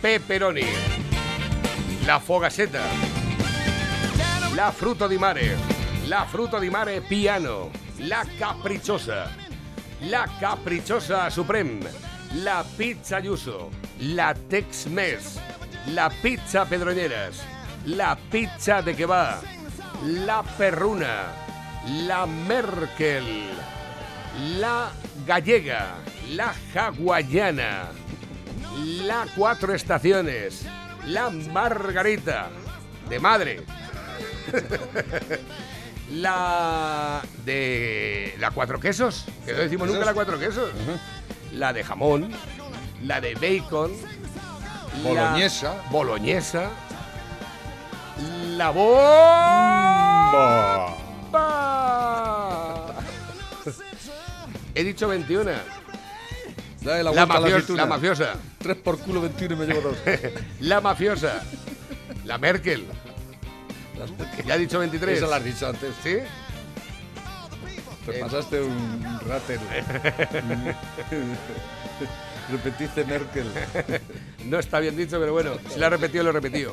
pepperoni. La fogaseta. La fruto di mare. La fruto di mare piano. La capricciosa. La capricciosa supreme. La pizza Yuso. La Tex-Mex. La pizza Pedroñeras. La pizza de que va. La perruna. La Merkel. La gallega. La hawaiana. La cuatro estaciones. La margarita. De madre. la de la cuatro quesos, que no decimos nunca la cuatro quesos. La de jamón, la de bacon, la Boloñesa. boloñesa, la bomba. He dicho 21. Dale la La, la mafiosa, la mafiosa, Tres por culo 21 y me llevo dos. la mafiosa, la Merkel. Ya he dicho 23. Eso lo has dicho antes. ¿Sí? Te pasaste un rater. Repetiste Merkel. No está bien dicho, pero bueno, si lo ha repetido, lo he repetido.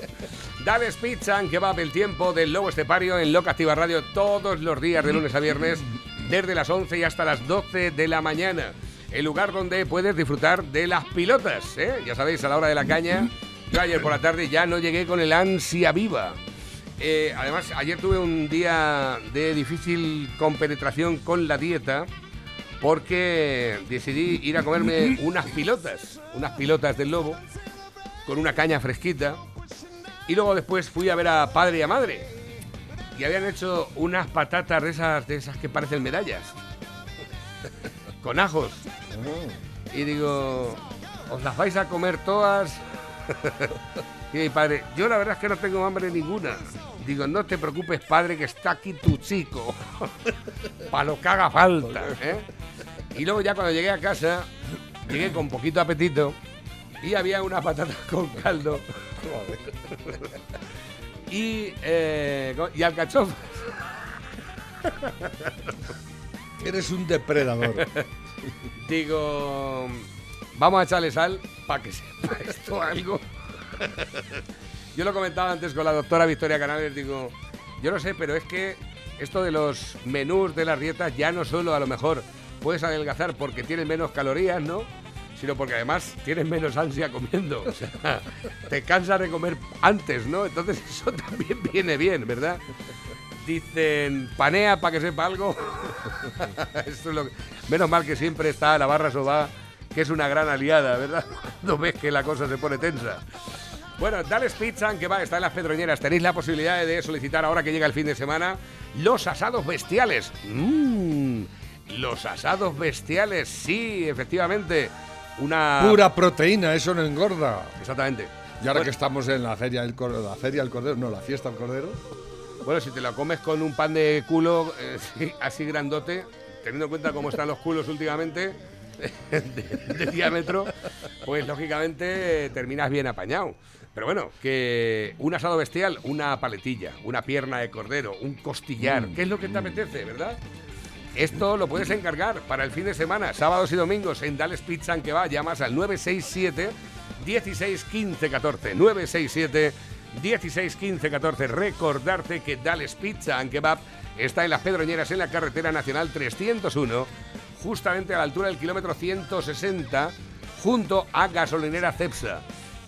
Dale Pizza en Kebab, el tiempo del Lobo Estepario en Loca Activa Radio todos los días de lunes a viernes, desde las 11 y hasta las 12 de la mañana. El lugar donde puedes disfrutar de las pilotas, ¿eh? Ya sabéis, a la hora de la caña. Yo ayer por la tarde ya no llegué con el ansia viva. Eh, además, ayer tuve un día de difícil compenetración con la dieta porque decidí ir a comerme unas pilotas, unas pilotas del lobo, con una caña fresquita. Y luego después fui a ver a padre y a madre. Y habían hecho unas patatas de esas, de esas que parecen medallas. Con ajos. Y digo, ¿os las vais a comer todas? y mi padre, yo la verdad es que no tengo hambre ninguna. Digo, no te preocupes, padre, que está aquí tu chico. Para lo que haga falta. ¿eh? Y luego ya cuando llegué a casa, llegué con poquito apetito y había unas patatas con caldo y, eh, y alcachofas. Eres un depredador. Digo, vamos a echarle sal para que sepa esto algo. Yo lo comentaba antes con la doctora Victoria Canales, digo, yo no sé, pero es que esto de los menús de las dietas ya no solo a lo mejor puedes adelgazar porque tienes menos calorías, ¿no? Sino porque además tienes menos ansia comiendo. O sea, te cansas de comer antes, ¿no? Entonces eso también viene bien, ¿verdad? Dicen, panea para que sepa algo. Esto es lo que- Menos mal que siempre está la barra soba, que es una gran aliada, ¿verdad? No ves que la cosa se pone tensa. Bueno, Dales Pizza, que va, está en las Pedroñeras. Tenéis la posibilidad de solicitar ahora que llega el fin de semana los asados bestiales. Mmm, los asados bestiales, sí, efectivamente. Una. Pura proteína, eso no engorda. Exactamente. Y ahora Bueno, que estamos en la feria del cordero, la feria del cordero, no, la fiesta del cordero. Bueno, si te la comes con un pan de culo eh, sí, así grandote, teniendo en cuenta cómo están los culos últimamente, de, de diámetro, pues lógicamente terminas bien apañado. Pero bueno, que un asado bestial, una paletilla, una pierna de cordero, un costillar, ¿qué es lo que te apetece, verdad? Esto lo puedes encargar para el fin de semana, sábados y domingos en Dales Pizza que va, llamas al 967 16 15 14 967 16 15 14 recordarte que Dales Pizza and Kebab está en las Pedroñeras en la carretera nacional 301 justamente a la altura del kilómetro 160 junto a gasolinera Cepsa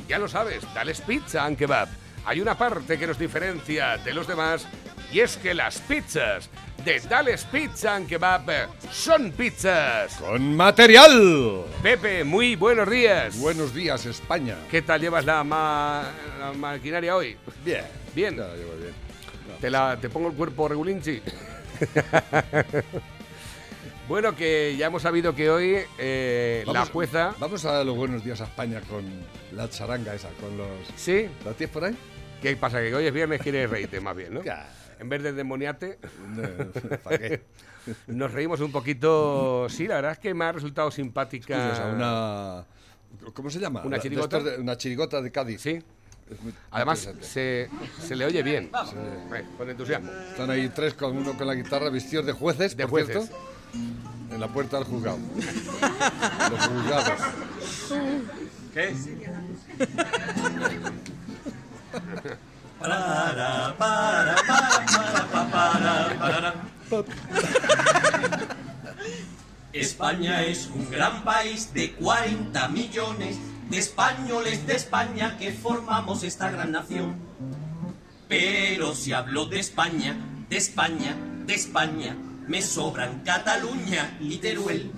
ya lo sabes, Dales Pizza and Kebab. Hay una parte que nos diferencia de los demás y es que las pizzas de Dales Pizza and Kebab son pizzas. ¡Con material! Pepe, muy buenos días. Buenos días, España. ¿Qué tal llevas la, ma- la maquinaria hoy? Bien. Bien. Ya, llevo bien. ¿Te, la, ¿Te pongo el cuerpo regulinchi? bueno, que ya hemos sabido que hoy eh, la Vamos- jueza... Vamos a dar los buenos días a España con la charanga esa, con los... ¿Sí? ¿La tienes por ahí? ¿Qué pasa? Que hoy es viernes, quieres reírte más bien, ¿no? En vez de demoniarte... ¿Para qué? Nos reímos un poquito. Sí, la verdad es que me ha resultado simpática. Una... ¿Cómo se llama? ¿Una La- chirigota? de- una chirigota de Cádiz. Sí. Además, se, se le oye bien. Eh, con entusiasmo. Están ahí tres con uno con la guitarra vestidos de jueces, De por jueces. cierto, en la puerta del juzgado. Los juzgados. ¿Qué? Para, para, para, España es un gran país de 40 millones de españoles de España que formamos esta gran nación. Pero si hablo de España, de España, de España, me sobran Cataluña y Teruel.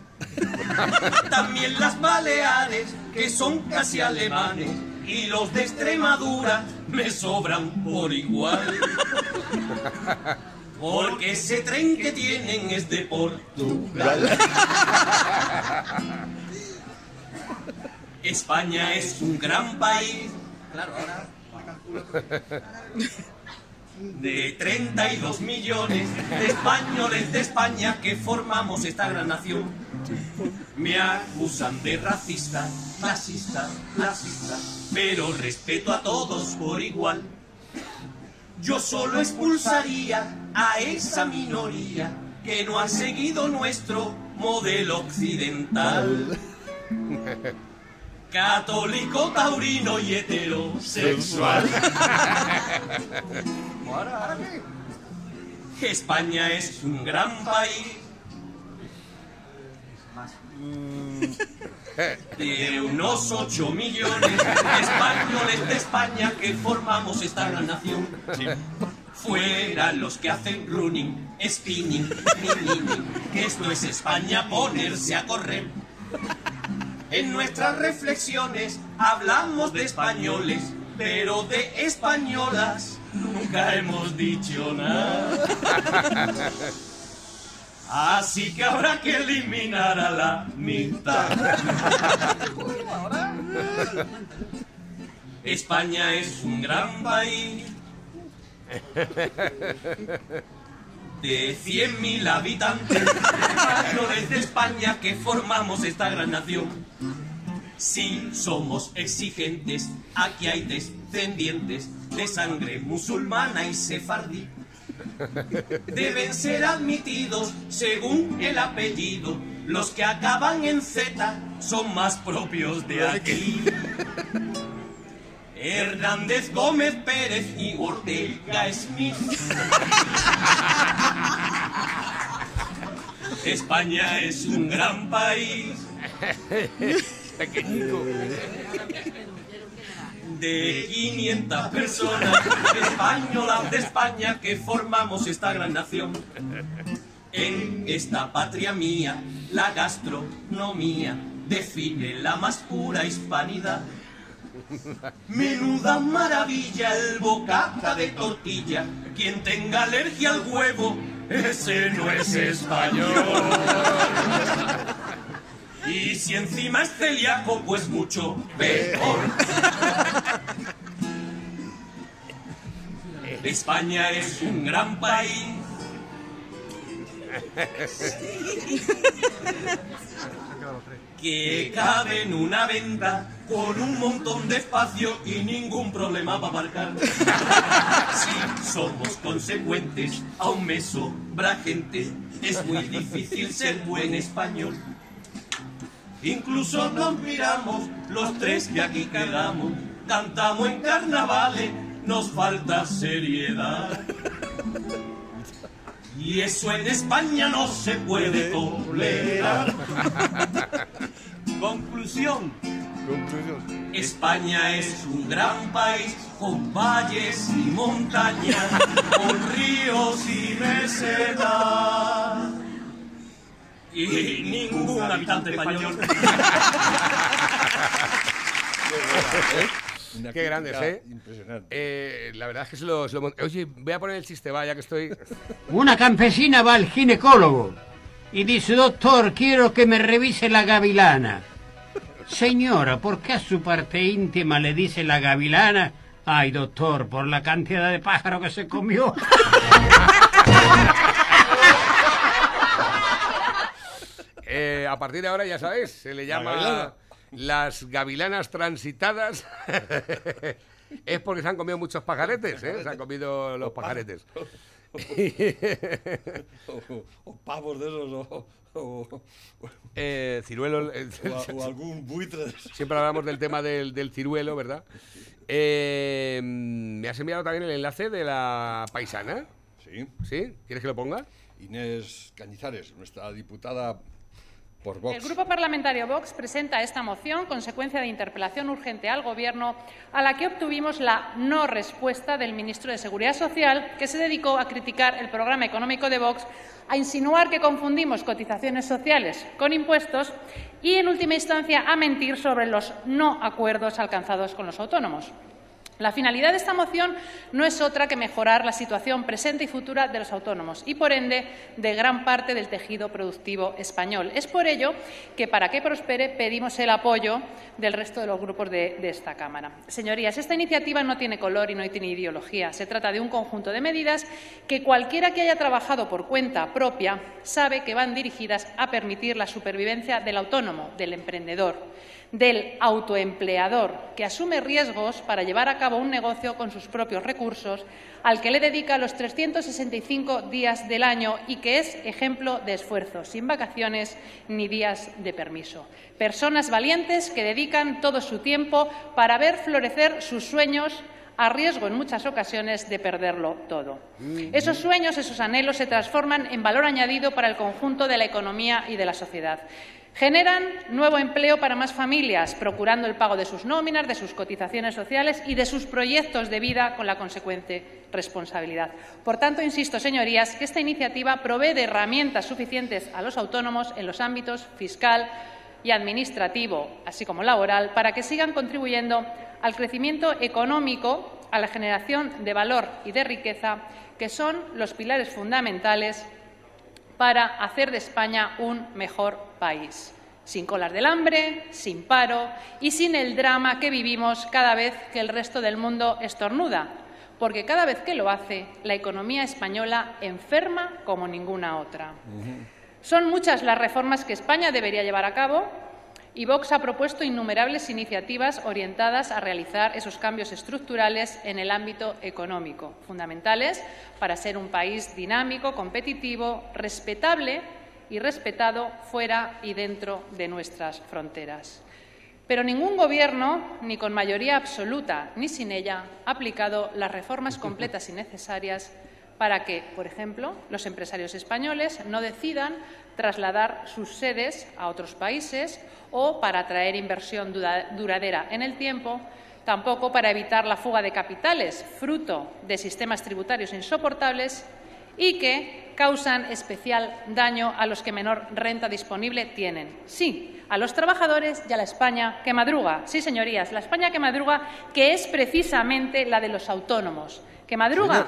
También las Baleares, que son casi alemanes, y los de Extremadura me sobran por igual. Porque ese tren que tienen es de Portugal. España es un gran país. Claro, ahora de 32 millones de españoles de España que formamos esta gran nación. Me acusan de racista, fascista, clasista, pero respeto a todos por igual. Yo solo expulsaría a esa minoría que no ha seguido nuestro modelo occidental. Católico, taurino y heterosexual. España es un gran país. De unos 8 millones de españoles de España que formamos esta gran nación. Fuera los que hacen running, spinning, ninning, que esto es España ponerse a correr. En nuestras reflexiones hablamos de españoles, pero de españolas nunca hemos dicho nada. Así que habrá que eliminar a la mitad. España es un gran país de 100.000 habitantes, españoles de España que formamos esta gran nación. Si somos exigentes, aquí hay descendientes de sangre musulmana y sefardí. Deben ser admitidos según el apellido. Los que acaban en Z son más propios de aquí. Hernández Gómez Pérez y Ortega Smith. España es un gran país. Pequeñito. De 500 personas españolas de España que formamos esta gran nación. En esta patria mía, la gastronomía define la más pura hispanidad. Menuda maravilla el bocata de tortilla. Quien tenga alergia al huevo, ese no es español. Y si encima es celíaco, pues mucho peor. España es un gran país. Que cabe en una venta con un montón de espacio y ningún problema va a aparcar. Si somos consecuentes, aún me sobra gente. Es muy difícil ser buen español. Incluso nos miramos los tres que aquí quedamos. Cantamos en carnavales, nos falta seriedad. Y eso en España no se puede tolerar. Conclusión. España es un gran país con valles y montañas, con ríos y mesetas. Y ningún habitante español. Una Qué grandes, crítica ¿eh? Impresionante. Eh, la verdad es que se lo, se lo Oye, voy a poner el chiste, va, ya que estoy. Una campesina va al ginecólogo y dice, doctor, quiero que me revise la gavilana. Señora, ¿por qué a su parte íntima le dice la gavilana? Ay, doctor, por la cantidad de pájaro que se comió. Eh, a partir de ahora, ya sabéis, se le llama las gavilanas transitadas. es porque se han comido muchos pajaretes, ¿eh? Se han comido los pajaretes. o, o pavos de esos, o, o- Eh, ciruelo. eh, o algún buitre. Siempre hablamos del tema del, del ciruelo, ¿verdad? Eh, me has enviado también el enlace de la paisana. Sí, ¿Sí? ¿Quieres que lo ponga? Inés Cañizares, nuestra diputada por Vox. El Grupo Parlamentario Vox presenta esta moción consecuencia de interpelación urgente al Gobierno, a la que obtuvimos la no respuesta del ministro de Seguridad Social, que se dedicó a criticar el programa económico de Vox, a insinuar que confundimos cotizaciones sociales con impuestos y, en última instancia, a mentir sobre los no acuerdos alcanzados con los autónomos. La finalidad de esta moción no es otra que mejorar la situación presente y futura de los autónomos y, por ende, de gran parte del tejido productivo español. Es por ello que, para que prospere, pedimos el apoyo del resto de los grupos de, de esta Cámara. Señorías, esta iniciativa no tiene color y no tiene ideología. Se trata de un conjunto de medidas que cualquiera que haya trabajado por cuenta propia sabe que van dirigidas a permitir la supervivencia del autónomo, del emprendedor del autoempleador, que asume riesgos para llevar a cabo un negocio con sus propios recursos, al que le dedica los 365 días del año y que es ejemplo de esfuerzo, sin vacaciones ni días de permiso. Personas valientes que dedican todo su tiempo para ver florecer sus sueños a riesgo en muchas ocasiones de perderlo todo. Esos sueños, esos anhelos se transforman en valor añadido para el conjunto de la economía y de la sociedad. Generan nuevo empleo para más familias, procurando el pago de sus nóminas, de sus cotizaciones sociales y de sus proyectos de vida con la consecuente responsabilidad. Por tanto, insisto, señorías, que esta iniciativa provee de herramientas suficientes a los autónomos en los ámbitos fiscal y administrativo, así como laboral, para que sigan contribuyendo al crecimiento económico, a la generación de valor y de riqueza, que son los pilares fundamentales para hacer de España un mejor país, sin colas del hambre, sin paro y sin el drama que vivimos cada vez que el resto del mundo estornuda, porque cada vez que lo hace, la economía española enferma como ninguna otra. Son muchas las reformas que España debería llevar a cabo y Vox ha propuesto innumerables iniciativas orientadas a realizar esos cambios estructurales en el ámbito económico, fundamentales para ser un país dinámico, competitivo, respetable y respetado fuera y dentro de nuestras fronteras. Pero ningún gobierno, ni con mayoría absoluta ni sin ella, ha aplicado las reformas completas y necesarias para que, por ejemplo, los empresarios españoles no decidan trasladar sus sedes a otros países o para atraer inversión dura- duradera en el tiempo, tampoco para evitar la fuga de capitales, fruto de sistemas tributarios insoportables y que causan especial daño a los que menor renta disponible tienen. Sí, a los trabajadores y a la España que madruga. Sí, señorías, la España que madruga, que es precisamente la de los autónomos, que madruga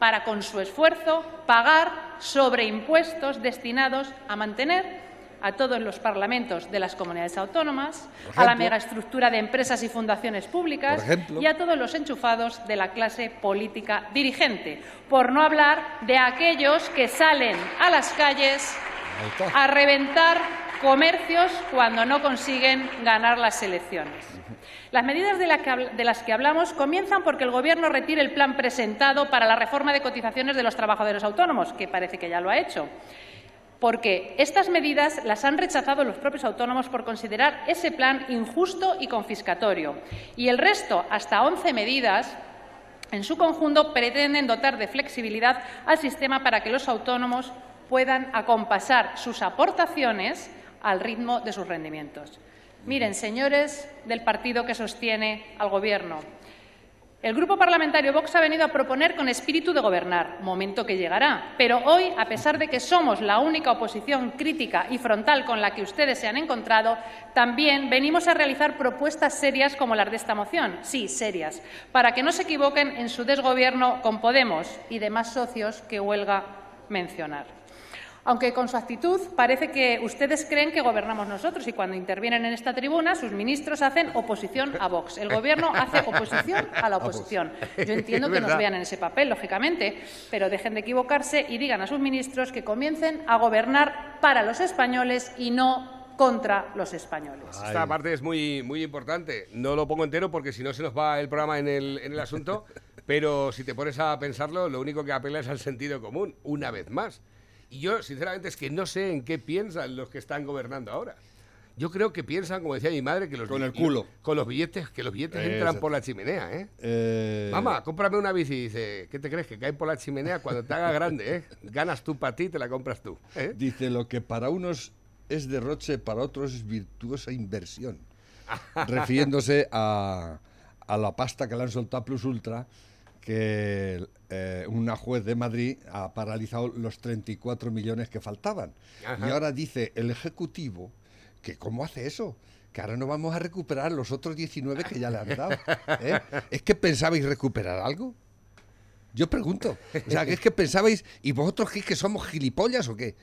para, con su esfuerzo, pagar sobre impuestos destinados a mantener a todos los parlamentos de las comunidades autónomas, a la megaestructura de empresas y fundaciones públicas ejemplo. y a todos los enchufados de la clase política dirigente, por no hablar de aquellos que salen a las calles. A reventar comercios cuando no consiguen ganar las elecciones. Las medidas de, las que hablamos comienzan porque el Gobierno retire el plan presentado para la reforma de cotizaciones de los trabajadores autónomos, que parece que ya lo ha hecho. Porque estas medidas las han rechazado los propios autónomos por considerar ese plan injusto y confiscatorio. Y el resto, hasta 11 medidas, en su conjunto pretenden dotar de flexibilidad al sistema para que los autónomos puedan acompasar sus aportaciones al ritmo de sus rendimientos. Miren, señores del partido que sostiene al Gobierno, el Grupo Parlamentario Vox ha venido a proponer con espíritu de gobernar, momento que llegará. Pero hoy, a pesar de que somos la única oposición crítica y frontal con la que ustedes se han encontrado, también venimos a realizar propuestas serias como las de esta moción. Sí, serias, para que no se equivoquen en su desgobierno con Podemos y demás socios que huelga mencionar. Aunque con su actitud parece que ustedes creen que gobernamos nosotros y cuando intervienen en esta tribuna sus ministros hacen oposición a Vox. El Gobierno hace oposición a la oposición. Yo entiendo que nos vean en ese papel, lógicamente, pero dejen de equivocarse y digan a sus ministros que comiencen a gobernar para los españoles y no contra los españoles. Esta parte es muy, muy importante. No lo pongo entero porque si no se nos va el programa en el, en el asunto. Pero si te pones a pensarlo, lo único que apela es al sentido común, una vez más. Y yo, sinceramente, es que no sé en qué piensan los que están gobernando ahora. Yo creo que piensan, como decía mi madre, que los Con el culo. Con los billetes, que los billetes Eso. entran por la chimenea, ¿eh? Eh, Mamá, cómprame una bici. Dice, ¿qué te crees? Que caen por la chimenea cuando te haga grande, ¿eh? Ganas tú para ti, te la compras tú. ¿eh? Dice, lo que para unos es derroche, para otros es virtuosa inversión. refiriéndose a, a la pasta que le han soltado Plus Ultra, que eh, una juez de Madrid ha paralizado los 34 millones que faltaban. Ajá. Y ahora dice el Ejecutivo que cómo hace eso. Que ahora no vamos a recuperar los otros 19 que ya le han dado. ¿eh? ¿Es que pensabais recuperar algo? Yo pregunto. O sea, que es que pensabais, ¿y vosotros qué, que somos gilipollas o qué?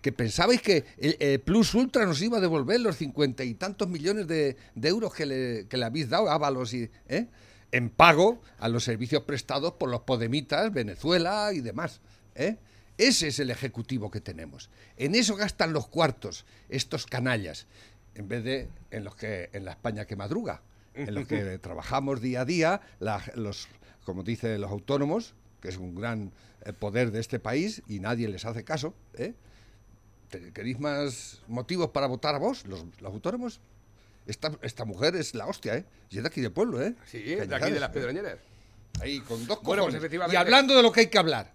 Que pensabais que el, eh, Plus Ultra nos iba a devolver los cincuenta y tantos millones de, de euros que le, que le habéis dado a Ábalos y, ¿eh? En pago a los servicios prestados por los Podemitas, Venezuela y demás. ¿eh? Ese es el ejecutivo que tenemos. En eso gastan los cuartos estos canallas, en vez de en los que en la España que madruga, en los que trabajamos día a día, la- los, como dice los autónomos, que es un gran eh, poder de este país y nadie les hace caso. ¿eh? ¿Te- ¿Queréis más motivos para votar a vos, los, los autónomos? Esta, esta mujer es la hostia, ¿eh? Y es de aquí del pueblo, ¿eh? Sí, de aquí Cañizares, de las ¿eh? Pedroñeras. Ahí, con dos Bueno, pues cojones. efectivamente- Y hablando de lo que hay que hablar.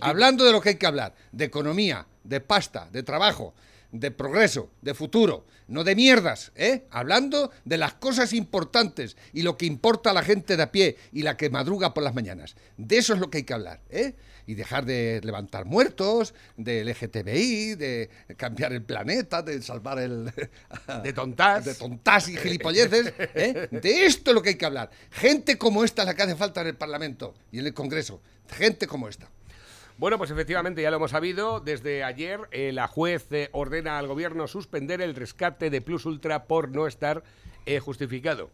Hablando de lo que hay que hablar. De economía, de pasta, de trabajo, de progreso, de futuro. No de mierdas, ¿eh? Hablando de las cosas importantes y lo que importa a la gente de a pie y la que madruga por las mañanas. De eso es lo que hay que hablar, ¿eh? Y dejar de levantar muertos, del LGTBI, de cambiar el planeta, de salvar el... De tontas. De tontas y gilipolleces. ¿eh? De esto es lo que hay que hablar. Gente como esta es la que hace falta en el Parlamento y en el Congreso. Gente como esta. Bueno, pues efectivamente ya lo hemos sabido. Desde ayer eh, la juez eh, ordena al gobierno suspender el rescate de Plus Ultra por no estar eh, justificado.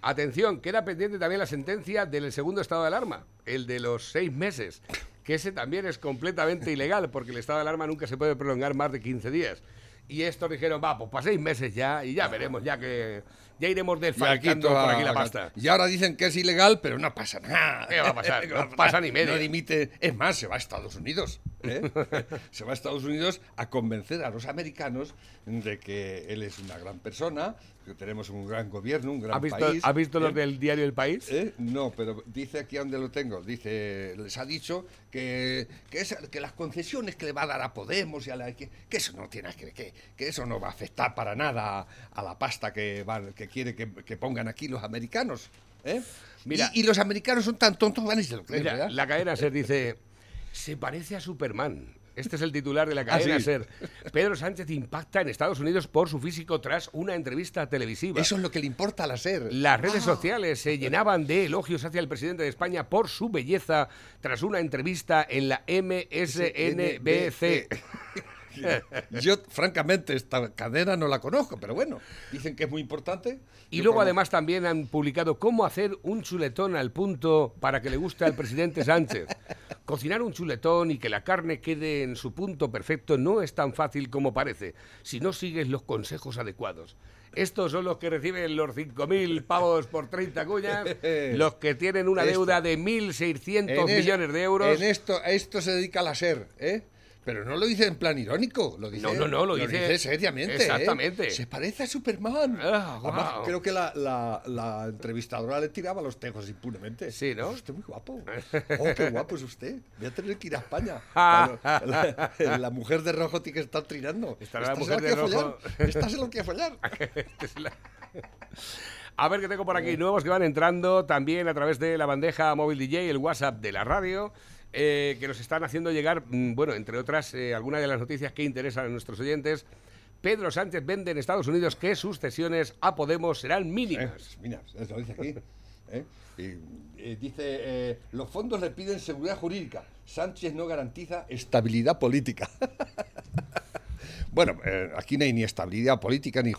Atención, queda pendiente también la sentencia del segundo estado de alarma, el de los seis meses, que ese también es completamente ilegal, porque el estado de alarma nunca se puede prolongar más de 15 días. Y estos dijeron, va, pues para seis meses ya, y ya veremos, ya que ya iremos desfalcando por aquí la pasta. Y ahora dicen que es ilegal, pero no pasa nada. ¿Qué va a pasar? No pasa ni media. No dimite. Es más, se va a Estados Unidos. ¿eh? se va a Estados Unidos a convencer a los americanos de que él es una gran persona, que tenemos un gran gobierno, un gran ¿Has visto, país. ¿has visto los ¿eh? del diario El País? ¿Eh? No, pero dice aquí donde lo tengo. Dice, les ha dicho que, que, las concesiones que le va a dar a Podemos y a la que, que eso no tiene que, que eso no va a afectar para nada a, a la pasta que van, que quiere que, que pongan aquí los americanos. ¿eh? Mira. y, y los americanos son tan tontos, van y se lo creen, Mira, la cadena SER dice, se parece a Superman. Este es el titular de la Ah, cadena sí. SER. Pedro Sánchez impacta en Estados Unidos por su físico tras una entrevista televisiva. Eso es lo que le importa a la SER. Las redes sociales se llenaban de elogios hacia el presidente de España por su belleza tras una entrevista en la MSNBC. Yo, francamente, esta cadena no la conozco, pero bueno, dicen que es muy importante. Y Yo luego además también han publicado cómo hacer un chuletón al punto para que le guste al presidente Sánchez. Cocinar un chuletón y que la carne quede en su punto perfecto no es tan fácil como parece, si no sigues los consejos adecuados. Estos son los que reciben los 5.000 pavos por 30 cuñas, los que tienen una Esto. deuda de 1.600 En es- millones de euros. En esto, a esto se dedica la SER, ¿eh? Pero no lo dice en plan irónico, lo dice, No, no, no, lo dice- seriamente. ¿eh? Exactamente. Se parece a Superman. Ah, Además, creo que la, la- la entrevistadora le tiraba los tejos impunemente. Sí, ¿no? Es usted muy guapo. Oh, qué guapo es usted. Voy a tener que ir a España. Claro, la, la mujer de rojo tiene que estar trinando. La Esta se mujer la de quiere rojo. Esta se lo. Este es la- A ver qué tengo por aquí. Nuevos que van entrando también a través de la bandeja móvil DJ, el WhatsApp de la radio, eh, que nos están haciendo llegar, mm, bueno, entre otras, eh, algunas de las noticias que interesan a nuestros oyentes. Pedro Sánchez vende en Estados Unidos que sus cesiones a Podemos serán Eh, mínimas. mira, eso dice aquí. ¿eh? Eh, dice, eh, los fondos le piden seguridad jurídica. Sánchez no garantiza estabilidad política. bueno, eh, aquí no hay ni estabilidad política, ni,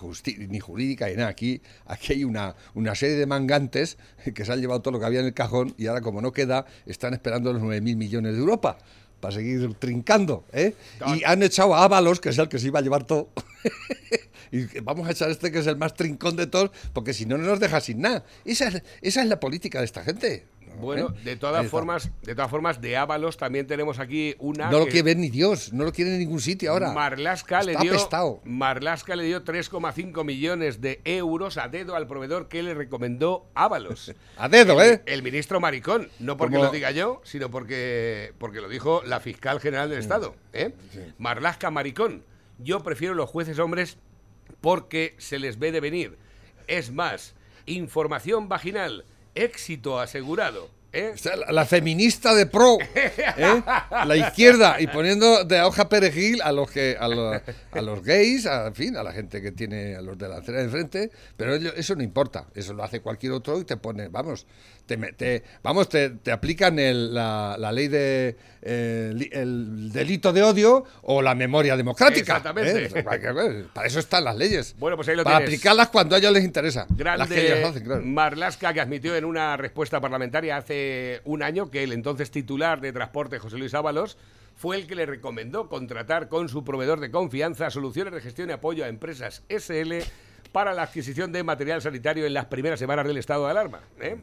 ni jurídica, ni nada. Aquí, aquí hay una, una serie de mangantes que se han llevado todo lo que había en el cajón y ahora, como no queda, están esperando los 9.000 millones de Europa para seguir trincando. ¿eh? Y han echado a Ábalos, que es el que se iba a llevar todo. Y vamos a echar a este que es el más trincón de todos, porque si no, no nos deja sin nada. Esa es, esa es la política de esta gente. Bueno, ¿eh? de todas formas, de todas formas, de Ábalos también tenemos aquí una. No lo quiere ver ni Dios, no lo quiere en ningún sitio ahora. Marlaska le Está dio apestado. Marlaska le dio 3,5 millones de euros a dedo al proveedor que le recomendó Ábalos. A dedo, el, ¿eh? El ministro Maricón, no porque Como- lo diga yo, sino porque porque lo dijo la fiscal general del Estado, ¿eh? Marlaska Maricón. Yo prefiero los jueces hombres porque se les ve de venir. Es más, información vaginal, éxito asegurado. ¿eh? La, feminista de pro, ¿eh? la izquierda, y poniendo de hoja perejil a los que a los, a los gays, a, en fin, a la gente que tiene a los de la de enfrente, pero eso no importa, eso lo hace cualquier otro y te pone, vamos, te, vamos, te, te aplican el- la, la ley de eh, el delito de odio o la memoria democrática. Exactamente. ¿eh? Para eso están las leyes. Bueno, pues ahí lo Para tienes. aplicarlas cuando a ellos les interesa. Las que Grande ellos hacen, claro. Marlaska, que admitió en una respuesta parlamentaria hace un año que el entonces titular de transporte, José Luis Ábalos, fue el que le recomendó contratar con su proveedor de confianza soluciones de gestión y apoyo a empresas SL para la adquisición de material sanitario en las primeras semanas del estado de alarma. ¿eh?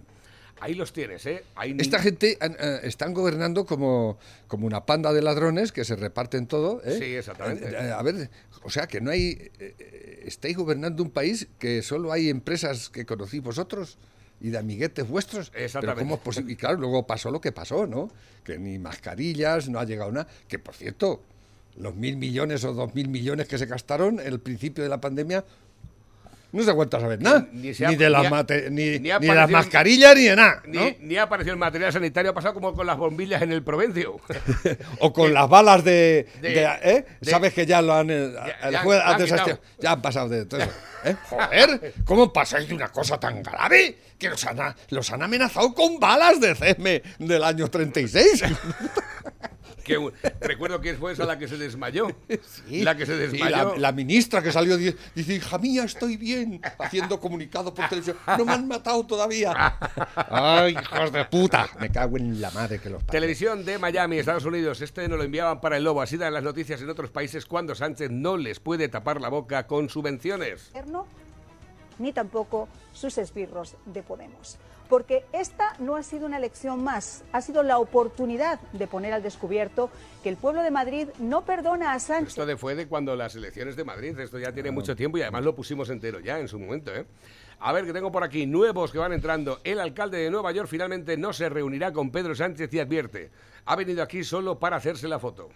Ahí los tienes, ¿eh? Ahí Esta gente eh, están gobernando como, como una panda de ladrones que se reparten todo. ¿eh? Sí, exactamente. Eh, eh, a ver, o sea, que no hay. eh, estáis gobernando un país que solo hay empresas que conocéis vosotros y de amiguetes vuestros. Exactamente. Pero ¿cómo es posible? Y claro, luego pasó lo que pasó, ¿no? Que ni mascarillas, no ha llegado nada. Que por cierto, los mil millones o dos mil millones que se gastaron en el principio de la pandemia. No se ha vuelto a saber nada. Ni de, las mate- ni, ni las mascarillas ni de nada. Ni, ¿no? ni ha aparecido el material sanitario, ha pasado como con las bombillas en el Provencio. O con las balas de. de- de- ¿eh? de- Sabes que ya lo han. eh, el han. Ya han pasado de todo eso. ¿eh? Joder, ¿cómo pasáis de una cosa tan grave? Que los han, los han amenazado con balas de CESME del año 36. que un- recuerdo que fue esa la que se desmayó. Sí, la que se desmayó. la, la ministra que salió di- dice, hija mía, estoy bien, haciendo comunicado por televisión. No me han matado todavía. Ay, hijos de puta. Me cago en la madre que los parió. Televisión de Miami, Estados Unidos. Este nos lo enviaban para el Lobo. Así dan las noticias en otros países cuando Sánchez no les puede tapar la boca con subvenciones. ni tampoco sus esbirros de Podemos. Porque esta no ha sido una elección más, ha sido la oportunidad de poner al descubierto que el pueblo de Madrid no perdona a Sánchez. Esto de- fue de cuando las elecciones de Madrid. Esto ya tiene mucho tiempo y además lo pusimos entero ya en su momento. ¿eh? A ver, que tengo por aquí nuevos que van entrando. El alcalde de Nueva York finalmente no se reunirá con Pedro Sánchez y advierte. Ha venido aquí solo para hacerse la foto.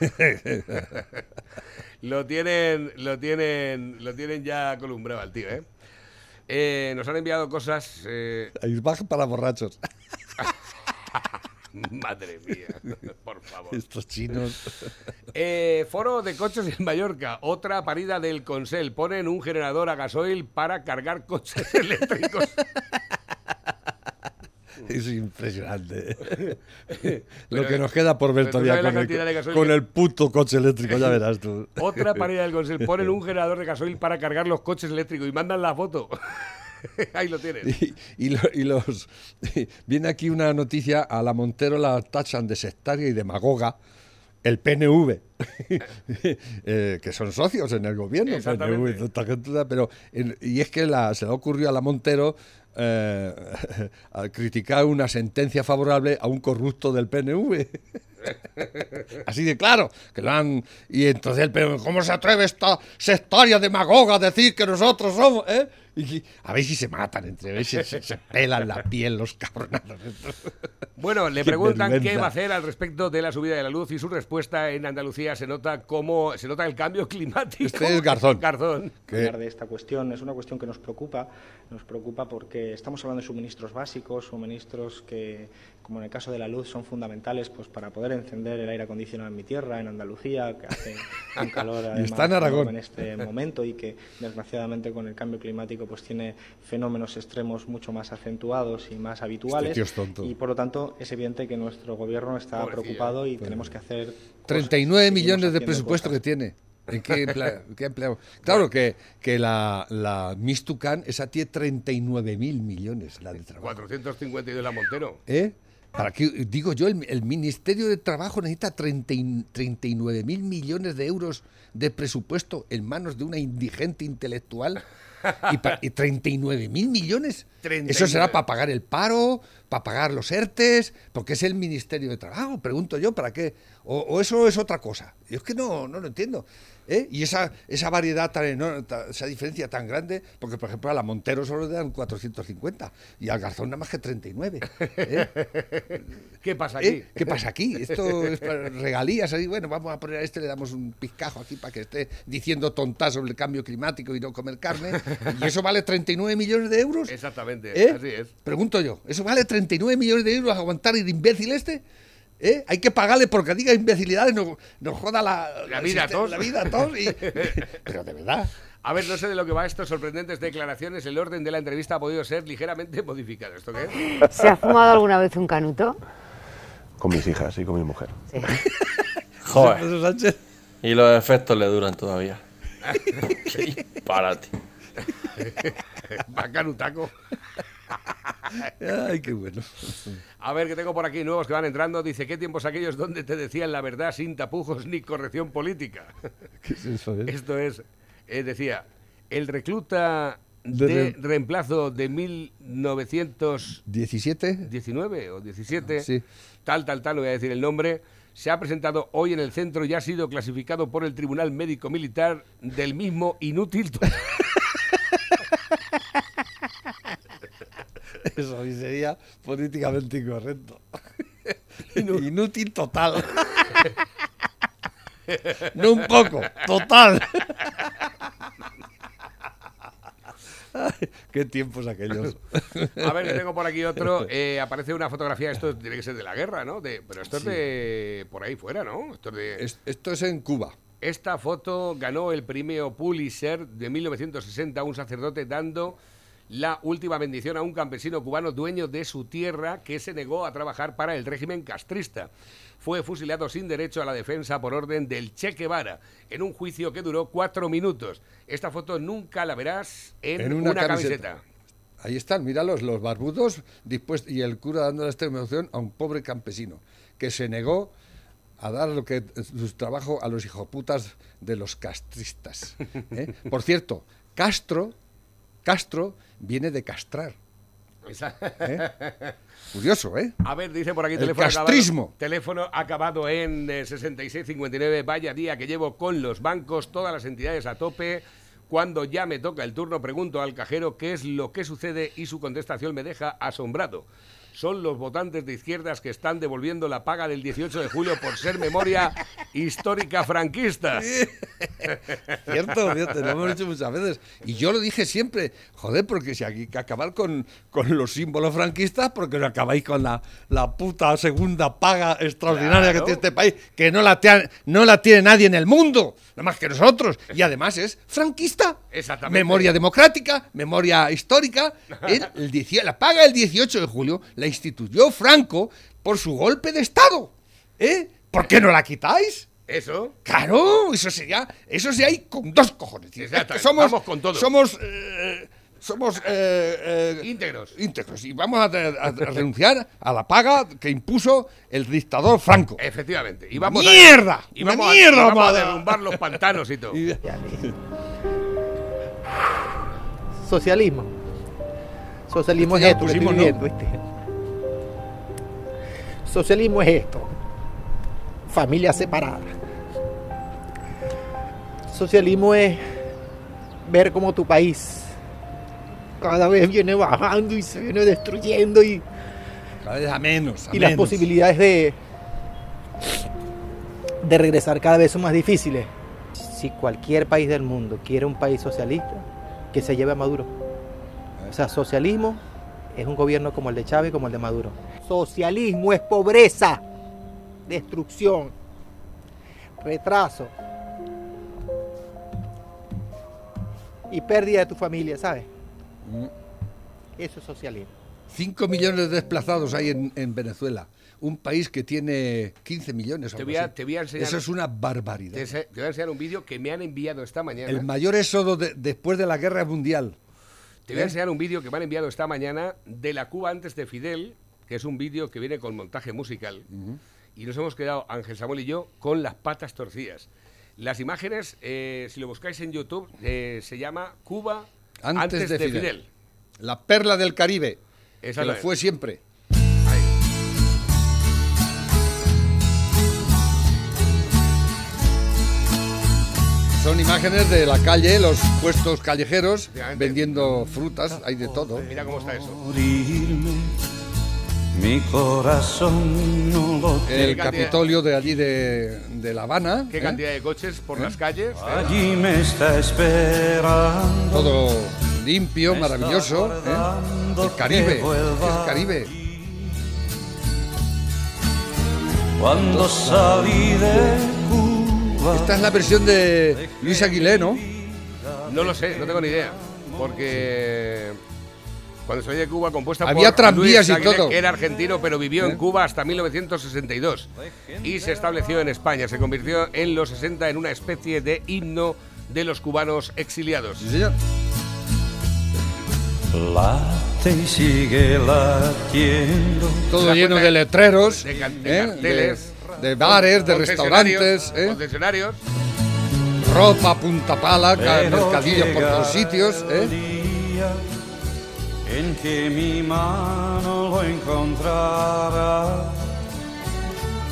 lo tienen, lo tienen, lo tienen ya columbrado al tío, ¿eh? Eh, nos han enviado cosas. eh, Airbag para borrachos. madre mía, por favor. Estos chinos. Eh, foro de coches en Mallorca. Otra parida del Consell. Ponen un generador a gasoil para cargar coches eléctricos. Es impresionante. Lo que nos queda por ver todavía con el, con puto coche eléctrico, ya verás tú. Otra parida del Consell. Ponen un generador de gasoil para cargar los coches eléctricos y mandan la foto. Ahí lo tienes. Y, y lo- y los viene aquí una noticia a la Montero la tachan de sectaria y demagoga el PNV eh, que son socios en el gobierno. PNV, pero y es que la, se le ocurrió a la Montero eh, criticar una sentencia favorable a un corrupto del PNV Así de claro, que lo han... Y entonces el PNV, ¿cómo se atreve esta sectaria demagoga a decir que nosotros somos? eh? Y, a ver si se matan entre ellos, se, se- se pelan la piel los cabronados. Bueno, le Qué preguntan qué vergüenza. va a hacer al respecto de la subida de la luz y su respuesta en Andalucía se nota cómo se nota el cambio climático. Este es Garzón. Garzón. Hablar de esta cuestión. Es una cuestión que nos preocupa. Nos preocupa porque estamos hablando de suministros básicos, suministros que, como en el caso de la luz, son fundamentales pues, para poder encender el aire acondicionado en mi tierra, en Andalucía, que hace un calor además, está en Aragón. en este momento y que, desgraciadamente, con el cambio climático pues, tiene fenómenos extremos mucho más acentuados y más habituales. tío es tonto. Y, por lo tanto, es evidente que nuestro gobierno está preocupado y tenemos que hacer... cosas. 39 Seguimos millones de presupuesto cosas. que tiene. ¿En qué, emplea- qué empleo? Claro que, que la, la Miss Tucán, esa tiene 39 mil millones la de trabajo. 452 la Montero. ¿Eh? Para que, digo yo, el, el Ministerio de Trabajo necesita 30 y- 39 mil millones de euros de presupuesto en manos de una indigente intelectual Y, y 39 mil millones. 39. Eso será para pagar el paro, para pagar los ERTES, porque es el Ministerio de Trabajo, pregunto yo, ¿para qué? O, o eso es otra cosa. Yo es que no, no lo entiendo. ¿eh? Y esa, esa variedad tan enorme, esa diferencia tan grande, porque por ejemplo a la Montero solo le dan 450 y al Garzón nada más que 39. ¿eh? ¿Qué pasa aquí? ¿Eh? ¿Qué pasa aquí? Esto es regalías. Ahí, bueno, vamos a poner a este, le damos un pizcajo aquí para que esté diciendo tontas sobre el cambio climático y no comer carne. ¿Y eso vale 39 millones de euros? Exactamente, ¿Eh? así es. Pregunto yo, ¿eso vale 39 millones de euros aguantar el imbécil este? ¿Eh? Hay que pagarle porque diga imbecilidades, nos, nos joda la, La vida a todos. La vida a todos. y- pero de verdad. A ver, no sé de lo que va esto, sorprendentes declaraciones. El orden de la entrevista ha podido ser ligeramente modificado. ¿Esto qué es? ¿Se ha fumado alguna vez un canuto? Con mis hijas y con mi mujer. Sí. Joder. Y los efectos le duran todavía. Qué disparate. Bacán un taco. Ay, qué bueno. A ver, que tengo por aquí nuevos que van entrando. Dice, ¿qué tiempos aquellos donde te decían la verdad sin tapujos ni corrección política? ¿Qué es eso? eh? Esto es, eh, decía, el recluta De de re- reemplazo de 1919 ¿17? o 17, Sí. tal, tal, tal, no voy a decir el nombre, se ha presentado hoy en el centro y ha sido clasificado por el Tribunal Médico Militar del mismo inútil. Eso sí sería políticamente incorrecto. Inútil total. no un poco, total. Ay, qué tiempos aquellos. A ver, tengo por aquí otro. eh, aparece una fotografía, esto tiene que ser de la guerra, ¿no? De- pero esto es de por ahí fuera, ¿no? Esto es de... Es- Esto es en Cuba. Esta foto ganó el premio Pulitzer de 1960 a un sacerdote dando la última bendición a un campesino cubano dueño de su tierra que se negó a trabajar para el régimen castrista. Fue fusilado sin derecho a la defensa por orden del Che Guevara en un juicio que duró cuatro minutos. Esta foto nunca la verás en, En una, una camiseta. camiseta. Ahí están, míralos, los barbudos dispuestos, y el cura dando la extremaunción a un pobre campesino que se negó a dar lo que su trabajo a los hijoputas de los castristas. ¿eh? Por cierto, Castro, Castro viene de castrar. Esa- Curioso, ¿eh? A ver, dice por aquí El teléfono castrismo. acabado, teléfono acabado en eh, 6659. Vaya día que llevo con los bancos, todas las entidades a tope. Cuando ya me toca el turno, pregunto al cajero qué es lo que sucede y su contestación me deja asombrado. Son los votantes de izquierdas que están devolviendo la paga del 18 de julio por ser memoria histórica franquista. Cierto, cierto, lo hemos dicho muchas veces. Y yo lo dije siempre, joder, porque si hay que acabar con, con los símbolos franquistas, porque no acabáis con la, la puta segunda paga extraordinaria Claro. que tiene este país, que no la, te- no la tiene nadie en el mundo, nada más que nosotros. Y además es franquista. Exactamente. Memoria democrática, memoria histórica. El- la paga el 18 de julio la instituyó Franco por su golpe de Estado. ¿Eh? ¿Por qué no la quitáis? Eso. Claro, eso sería, eso sí hay con dos cojones. tío. Es que Exactamente, somos, vamos con todo. Somos, eh, somos eh, eh, Íntegros. íntegros y vamos a, a- a renunciar a la paga que impuso el dictador Franco. Efectivamente. Y vamos ¡Mierda! A, y ¡Una vamos, a- mierda y vamos a a derrumbar los pantanos y todo. Y- Socialismo. Socialismo es esto que estoy pusimos, ¿no? viviendo, ¿viste? Socialismo es esto. Familia separada. Socialismo es ver cómo tu país cada vez viene bajando y se viene destruyendo y, Cada vez a menos. a y las posibilidades de, de regresar cada vez son más difíciles. Si cualquier país del mundo quiere un país socialista, que se lleve a Maduro. O sea, socialismo es un gobierno como el de Chávez, como el de Maduro. Socialismo es pobreza, destrucción, retraso y pérdida de tu familia, ¿sabes? Mm. Eso es socialismo. 5 millones de desplazados hay en, en Venezuela. Un país que tiene 15 millones. o Te voy a- así. te voy a enseñar- Eso es una barbaridad. Te, te voy a enseñar un vídeo que me han enviado esta mañana. El mayor éxodo de- después de la guerra mundial. Te voy a ¿Eh? enseñar un vídeo que me han enviado esta mañana de la Cuba antes de Fidel, que es un vídeo que viene con montaje musical. Y nos hemos quedado, Ángel Samuel y yo, con las patas torcidas. Las imágenes, eh, si lo buscáis en YouTube, eh, se llama Cuba Antes, de, Fidel. La perla del Caribe. Esa que lo fue siempre. Son imágenes de la calle, los puestos callejeros vendiendo frutas, hay de todo. Mira cómo está eso. Mi corazón no lo El Capitolio de allí de, de La Habana. Qué ¿eh? cantidad de coches por las calles. ¿eh? Allí me está esperando. Todo limpio, maravilloso. ¿eh? El Caribe, el Caribe. Cuando salí de Cuba. Esta es la versión de Luis Aguilé, ¿no? No lo sé, no tengo ni idea. Porque cuando salí de Cuba, compuesta Había por tranvías Luis y Aguilé, todo. que era argentino, pero vivió ¿Eh? en Cuba hasta 1962 y se estableció en España. Se convirtió en los 60 en una especie de himno de los cubanos exiliados. Sí, señor. Late y sigue latiendo. Todo lleno de letreros, de de ¿eh? carteles, de, de bares, de Concesionarios, restaurantes, ¿eh? Concesionarios. ropa, punta pala, mercadillos por todos sitios. ¿eh? En que mi mano lo encontrará.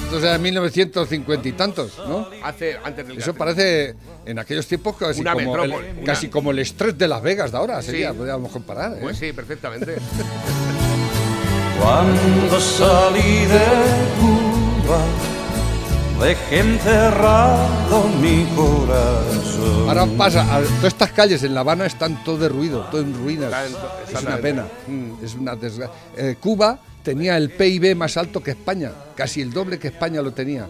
Entonces era 1950 y tantos, ¿no? Hace, antes del Eso parece en aquellos tiempos casi, Una como, el, una- casi como el estrés de Las Vegas de ahora, Sí. sería, podríamos comparar. ¿eh? Pues sí, perfectamente. Cuando salí de Cuba, dejé enterrado mi corazón. Ahora pasa, a- todas estas calles en La Habana están todo derruido, todo en ruinas. En- es una pena, mm, es una desgracia. Eh, Cuba tenía el PIB más alto que España, casi el doble que España lo tenía.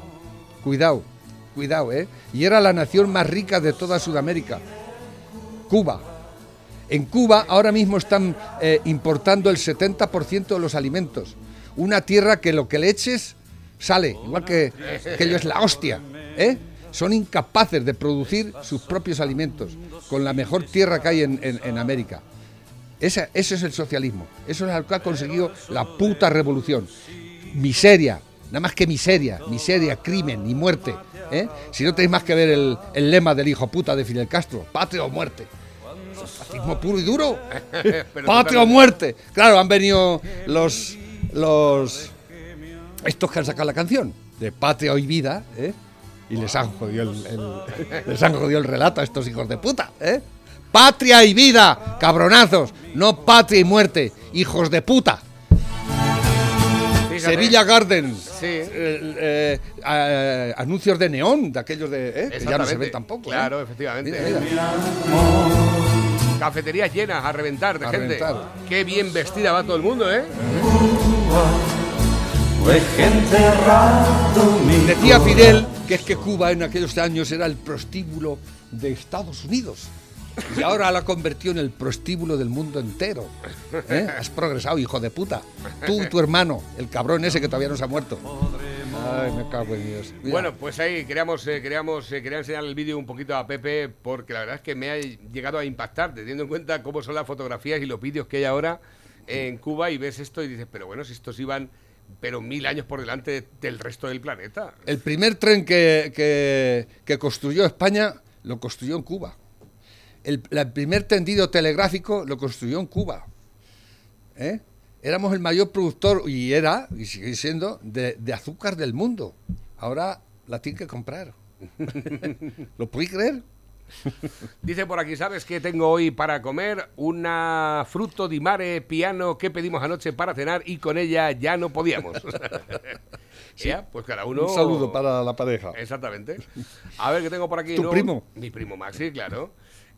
Cuidado, cuidado, ¿eh? Y era la nación más rica de toda Sudamérica. Cuba. En Cuba ahora mismo están eh, importando el 70% de los alimentos. Una tierra que lo que le eches sale, igual que, que ello es la hostia. ¿eh? Son incapaces de producir sus propios alimentos con la mejor tierra que hay en, en- en América. Esa- ese es el socialismo. Eso es lo que ha conseguido la puta revolución. Miseria, nada más que miseria, miseria, crimen y muerte. ¿eh? Si no tenéis más que ver el, el lema del hijo puta de Fidel Castro, patria o muerte. Eso es fascismo puro y duro. Patria o muerte. Claro, han venido los los estos que han sacado la canción de Patria y vida, ¿eh? Y les han jodido el, el- les han jodido el relato a estos hijos de puta, ¿eh? Patria y vida, cabronazos, no patria y muerte, hijos de puta. Fíjate. Sevilla Gardens. Sí. eh, eh, eh, anuncios de neón, de aquellos de. Que ya no se ven tampoco. Claro, efectivamente. Mira, mira. Cafeterías llenas a reventar de A gente. reventar. Qué bien vestida va todo el mundo, ¿eh? Decía Fidel que es que Cuba en aquellos años era el prostíbulo de Estados Unidos. Y ahora la ha convertido en el prostíbulo del mundo entero. ¿Eh? Has progresado, hijo de puta. Tú y tu hermano, el cabrón ese que todavía no se ha muerto. Ay, me cago en Dios. Mira. Bueno, pues ahí queríamos, eh, queríamos eh, quería enseñar el vídeo un poquito a Pepe porque la verdad es que me ha llegado a impactar, teniendo en cuenta cómo son las fotografías y los vídeos que hay ahora en Cuba y ves esto y dices, pero bueno, si estos iban pero mil años por delante del resto del planeta. El primer tren que, que- que construyó España lo construyó en Cuba. El, primer tendido telegráfico lo construyó en Cuba. ¿Eh? Éramos el mayor productor, y era, y sigue siendo, de, de azúcar del mundo. Ahora la tienen que comprar. ¿Lo podéis creer? Dice por aquí, ¿sabes qué tengo hoy para comer? Una fruto di mare piano que pedimos anoche para cenar y con ella ya no podíamos. Ya, pues cada uno... Un saludo para la pareja. Exactamente. A ver, que tengo por aquí... ¿Tu primo? Mi primo Maxi, claro.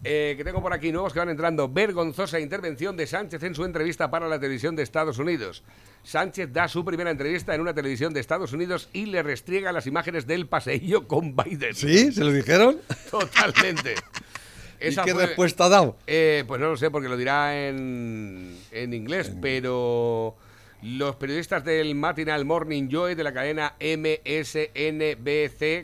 Eh, que tengo por aquí nuevos que van entrando. Vergonzosa intervención de Sánchez en su entrevista para la televisión de Estados Unidos. Sánchez da su primera entrevista en una televisión de Estados Unidos y le restriega las imágenes del paseillo con Biden. ¿Sí? ¿Se lo dijeron? Totalmente. ¿Y Esa qué fue- respuesta ha dado? eh, pues no lo sé, porque lo dirá en, en inglés, pero los periodistas del Matinal Morning Joy de la cadena MSNBC,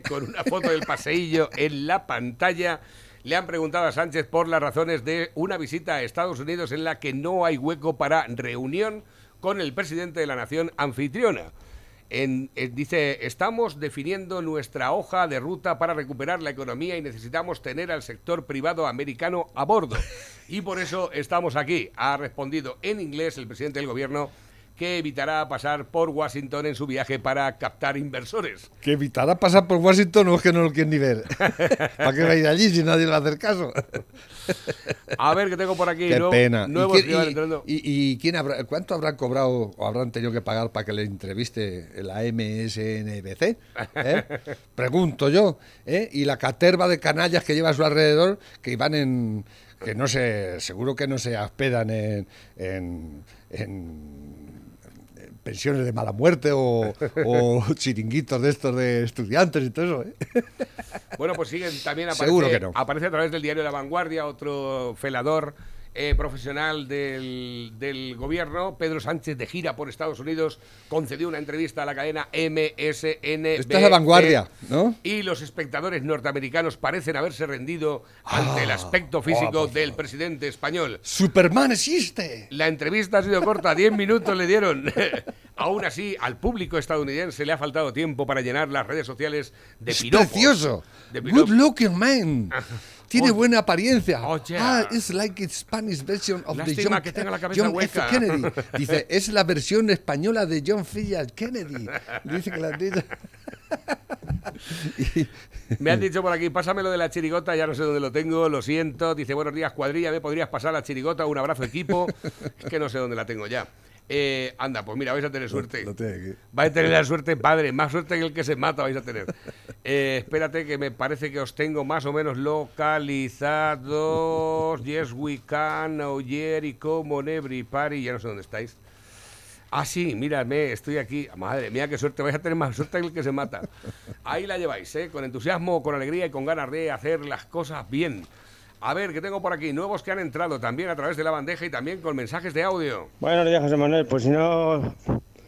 con una foto del paseillo en la pantalla, le han preguntado a Sánchez por las razones de una visita a Estados Unidos en la que no hay hueco para reunión con el presidente de la nación anfitriona. Eh, dice, estamos definiendo nuestra hoja de ruta para recuperar la economía y necesitamos tener al sector privado americano a bordo. Y por eso estamos aquí. Ha respondido en inglés el presidente del gobierno que evitará pasar por Washington en su viaje para captar inversores. Que evitará pasar por Washington no es que no lo quieren ni ver. ¿Para qué va a ir allí si nadie le va a hacer caso? A ver, que tengo por aquí Qué nuevo- pena. ¿Y, quién habrá, cuánto habrán cobrado o habrán tenido que pagar para que le entreviste la MSNBC? ¿Eh? Pregunto yo. ¿eh? Y la caterva de canallas que lleva a su alrededor, que van en. que no se. seguro que no se hospedan en. en, en pensiones de mala muerte o, o chiringuitos de estos de estudiantes y todo eso. ¿eh? Bueno, pues siguen también aparece, Seguro que no. aparece a través del diario La Vanguardia otro felador eh, profesional del, del gobierno, Pedro Sánchez de gira por Estados Unidos, concedió una entrevista a la cadena MSN. Esta es La Vanguardia, ¿no? Y los espectadores norteamericanos parecen haberse rendido ante el aspecto físico del presidente español. ¡Superman existe! La entrevista ha sido corta, 10 minutos le dieron. Aún así, al público estadounidense le ha faltado tiempo para llenar las redes sociales de Es piropos. precioso. De Good piropos. looking man. Tiene Oye. buena apariencia. Oye. Ah, it's like a Spanish version of the Lástima John, que tenga la cabeza John hueca. F. Kennedy. Dice, es la versión española de John F. Kennedy. Dice que la. Y- Me han dicho por aquí, pásamelo de la chirigota, ya no sé dónde lo tengo, lo siento. Dice, buenos días, cuadrilla, ¿me podrías pasar la chirigota? Un abrazo, equipo. Es que no sé dónde la tengo ya. Eh, anda, pues mira, vais a tener suerte. Lo. Vais a tener la suerte, padre, más suerte que el que se mata vais a tener. Eh, espérate que me parece que os tengo más o menos localizados. Yes, we can, oh, yeah, y come on everybody. Ya no sé dónde estáis. Ah, sí, mírame, estoy aquí. Madre mía, qué suerte, vais a tener más suerte que el que se mata. Ahí la lleváis, ¿eh? Con entusiasmo, con alegría y con ganas de hacer las cosas bien. A ver, ¿qué tengo por aquí? Nuevos que han entrado también a través de la bandeja y también con mensajes de audio. Buenos días, José Manuel. Pues si no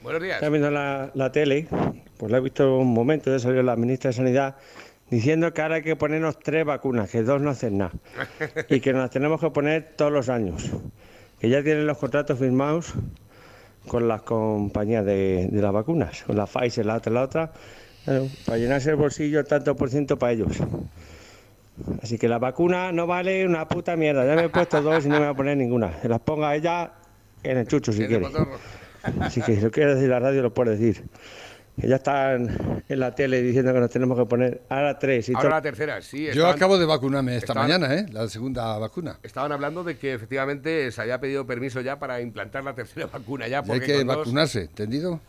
Buenos días. estás viendo la, la tele, pues la he visto un momento, ya salió la ministra de Sanidad diciendo que ahora hay que ponernos tres vacunas, que dos no hacen nada, y que nos las tenemos que poner todos los años, que ya tienen los contratos firmados con las compañías de, de las vacunas, con la Pfizer, la otra, la otra, bueno, para llenarse el bolsillo tanto por ciento para ellos. Así que la vacuna no vale una puta mierda. Ya me he puesto dos y no me voy a poner ninguna. Se las ponga ella en el chucho si quiere. Así que si lo quiere decir la radio, lo puede decir. Que ya están en la tele diciendo que nos tenemos que poner ahora tres y Ahora la tercera, sí. Yo acabo de vacunarme esta estaban- mañana, ¿eh? La segunda vacuna. Estaban hablando de que efectivamente se había pedido permiso ya para implantar la tercera vacuna ya. Y hay que dos- vacunarse, ¿entendido?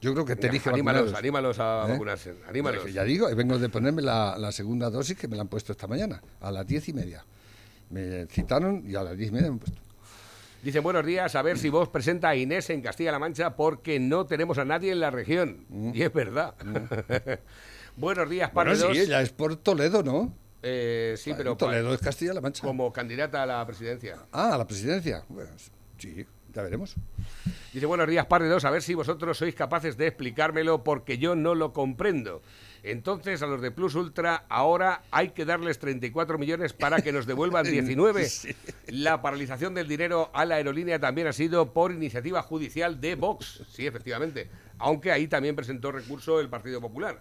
Yo creo que tenéis que anímalos, anímalos a ¿Eh? vacunarse. Anímalos. Ya digo, vengo de ponerme la, la segunda dosis que me la han puesto esta mañana, a las diez y media. Me citaron y a las diez y media me han puesto. Dice, buenos días, a ver si vos presenta a Inés en Castilla-La Mancha porque no tenemos a nadie en la región. Y es verdad. buenos días, Bueno, Padre sí, ella es por Toledo, ¿no? Eh, sí, pero Toledo es Castilla-La Mancha. como candidata a la presidencia. Ah, a la presidencia. Bueno, sí, ya veremos. Dice, buenos días, Padre dos, a ver si vosotros sois capaces de explicármelo porque yo no lo comprendo. Entonces, a los de Plus Ultra ahora hay que darles 34 millones para que nos devuelvan 19. La paralización del dinero a la aerolínea también ha sido por iniciativa judicial de Vox. Sí, efectivamente. Aunque ahí también presentó recurso el Partido Popular.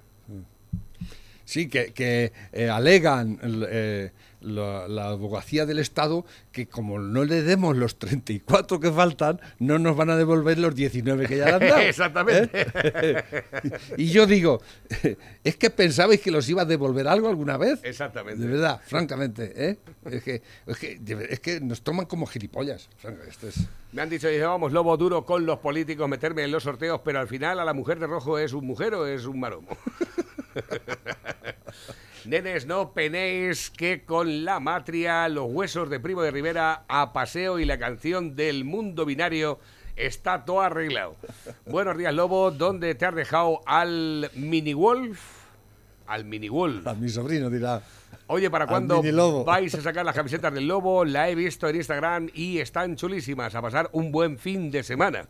Sí, que, que, eh, alegan eh, la, la abogacía del Estado que como no le demos los 34 que faltan, no nos van a devolver los 19 que ya le han dado. Exactamente. ¿eh? y yo digo, ¿es que pensabais que los iba a devolver algo alguna vez? Exactamente. De verdad, francamente, ¿eh? Es que, es que, es nos toman como gilipollas. Franca, Esto es... Me han dicho, dice, vamos, lobo duro con los políticos, meterme en los sorteos, pero al final a la mujer de rojo es un mujer o es un maromo. Nenes, no penéis que con la matria, los huesos de Primo de Rivera a paseo y la canción del mundo binario está todo arreglado. Buenos días, Lobo. ¿Dónde te has dejado al mini wolf? Al mini wolf. A mi sobrino dirá. Oye, ¿para cuándo vais a sacar las camisetas del lobo? La he visto en Instagram y están chulísimas. A pasar un buen fin de semana.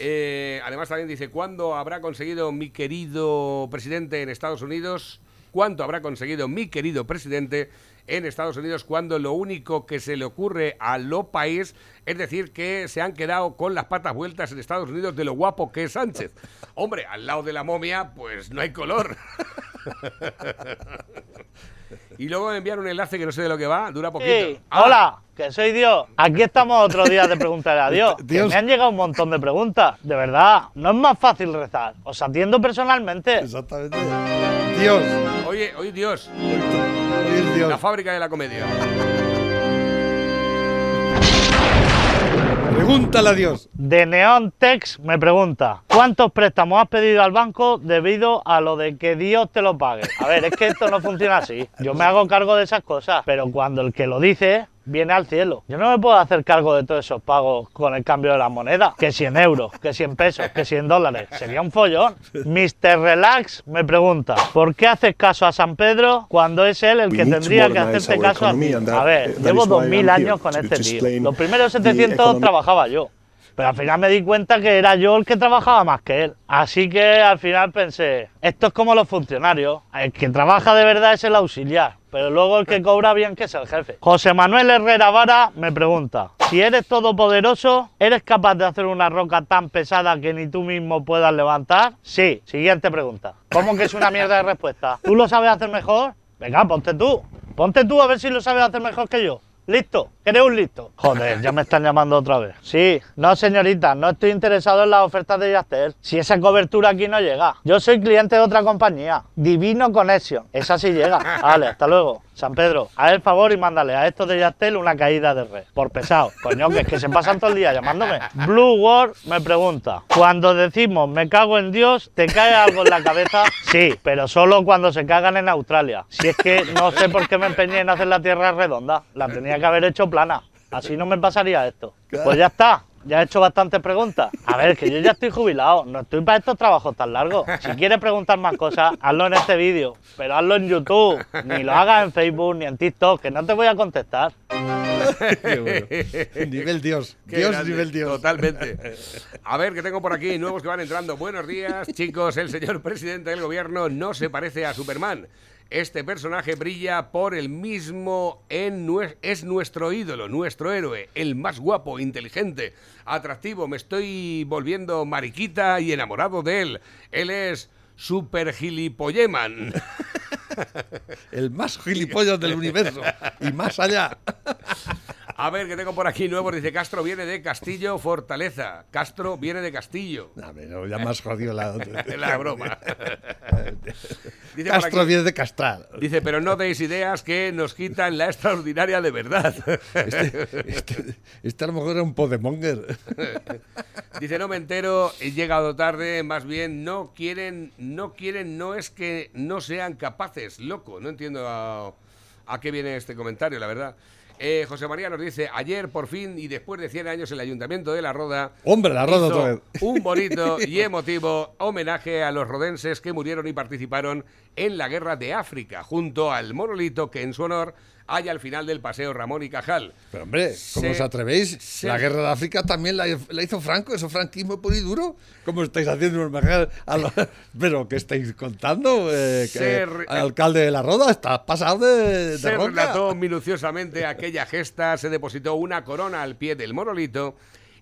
Eh, además, también dice: ¿Cuándo habrá conseguido mi querido presidente en Estados Unidos? ¿Cuánto habrá conseguido mi querido presidente en Estados Unidos cuando lo único que se le ocurre a lo país es decir que se han quedado con las patas vueltas en Estados Unidos de lo guapo que es Sánchez. Hombre, al lado de la momia, pues no hay color. y luego me enviaron un enlace que no sé de lo que va, dura poquito. Sí. Hola, que soy Dios. Aquí estamos otro día de preguntarle a Dios. Que Dios. me han llegado un montón de preguntas. De verdad, no es más fácil rezar. Os atiendo personalmente. Exactamente. Dios. Oye, oye Dios, Dios. la fábrica de la comedia. Pregúntale a Dios. De Neon Tex me pregunta, ¿cuántos préstamos has pedido al banco debido a lo de que Dios te lo pague? A ver, es que esto no funciona así. Yo me hago cargo de esas cosas, pero cuando el que lo dice viene al cielo. Yo no me puedo hacer cargo de todos esos pagos con el cambio de la moneda, que si en euros, que si en pesos, que si en dólares. Sería un follón. Mr. Relax me pregunta, ¿por qué haces caso a San Pedro cuando es él el que tendría que hacerte caso a ti? A ver, llevo 2000 años con este tío. Los primeros 700 trabajaba yo. Pero al final me di cuenta que era yo el que trabajaba más que él. Así que al final pensé, esto es como los funcionarios. El que trabaja de verdad es el auxiliar, pero luego el que cobra bien que es el jefe. José Manuel Herrera Vara me pregunta, si eres todopoderoso, ¿eres capaz de hacer una roca tan pesada que ni tú mismo puedas levantar? Sí. Siguiente pregunta. ¿Cómo que es una mierda de respuesta? ¿Tú lo sabes hacer mejor? Venga, ponte tú. Ponte tú a ver si lo sabes hacer mejor que yo. ¿Listo? ¿Eres un listo? Joder, ya me están llamando otra vez. Sí, no señorita, no estoy interesado en las ofertas de Yastel. Si esa cobertura aquí no llega. Yo soy cliente de otra compañía. Divino Connection. Esa sí llega. Vale, hasta luego. San Pedro, haz el favor y mándale a estos de Yastel una caída de red. Por pesado. Coño, que es que se pasan todo el día llamándome. Blue World me pregunta, cuando decimos me cago en Dios, ¿te cae algo en la cabeza? Sí, pero solo cuando se cagan en Australia. Si es que no sé por qué me empeñé en hacer la Tierra redonda. La tenía que haber hecho plana. Así no me pasaría esto. Pues ya está. Ya he hecho bastantes preguntas. A ver, que yo ya estoy jubilado. No estoy para estos trabajos tan largos. Si quieres preguntar más cosas, hazlo en este vídeo. Pero hazlo en YouTube. Ni lo hagas en Facebook ni en TikTok, que no te voy a contestar. Qué bueno. Nivel Dios. Qué Dios, grande, nivel Dios. Totalmente. A ver, que tengo por aquí nuevos que van entrando. Buenos días, chicos. El señor presidente del gobierno no se parece a Superman. Este personaje brilla por el mismo en nue- es nuestro ídolo, nuestro héroe, el más guapo, inteligente, atractivo. Me estoy volviendo mariquita y enamorado de él. Él es Super Gilipolleman. El más gilipollas del universo. Y más allá. A ver, que tengo por aquí nuevos. Dice Castro viene de Castillo Fortaleza. Castro viene de Castillo. A ver, no, ya más jodido la, La broma. Dice Castro aquí- viene de castrar. Dice, pero no deis ideas que nos quitan la extraordinaria de verdad. Este, este, este a lo mejor era un podemonger. Dice, no me entero, he llegado tarde, más bien no quieren, no quieren, no es que no sean capaces, loco. No entiendo a, a qué viene este comentario, la verdad. Eh, José María nos dice, ayer por fin y después de 100 años el Ayuntamiento de La Roda... Hombre, La Roda hizo otra vez. Un bonito y emotivo homenaje a los rodenses que murieron y participaron en la Guerra de África, junto al monolito que en su honor hay al final del Paseo Ramón y Cajal. Pero hombre, ¿cómo Se- os atrevéis? se- La guerra de África también la, la hizo Franco, eso franquismo puro y duro. ¿Cómo estáis haciendo un homenaje a lo- ¿Pero qué estáis contando? Eh, que re- alcalde de la Roda está pasado de, de Se relató minuciosamente aquella gesta, se depositó una corona al pie del monolito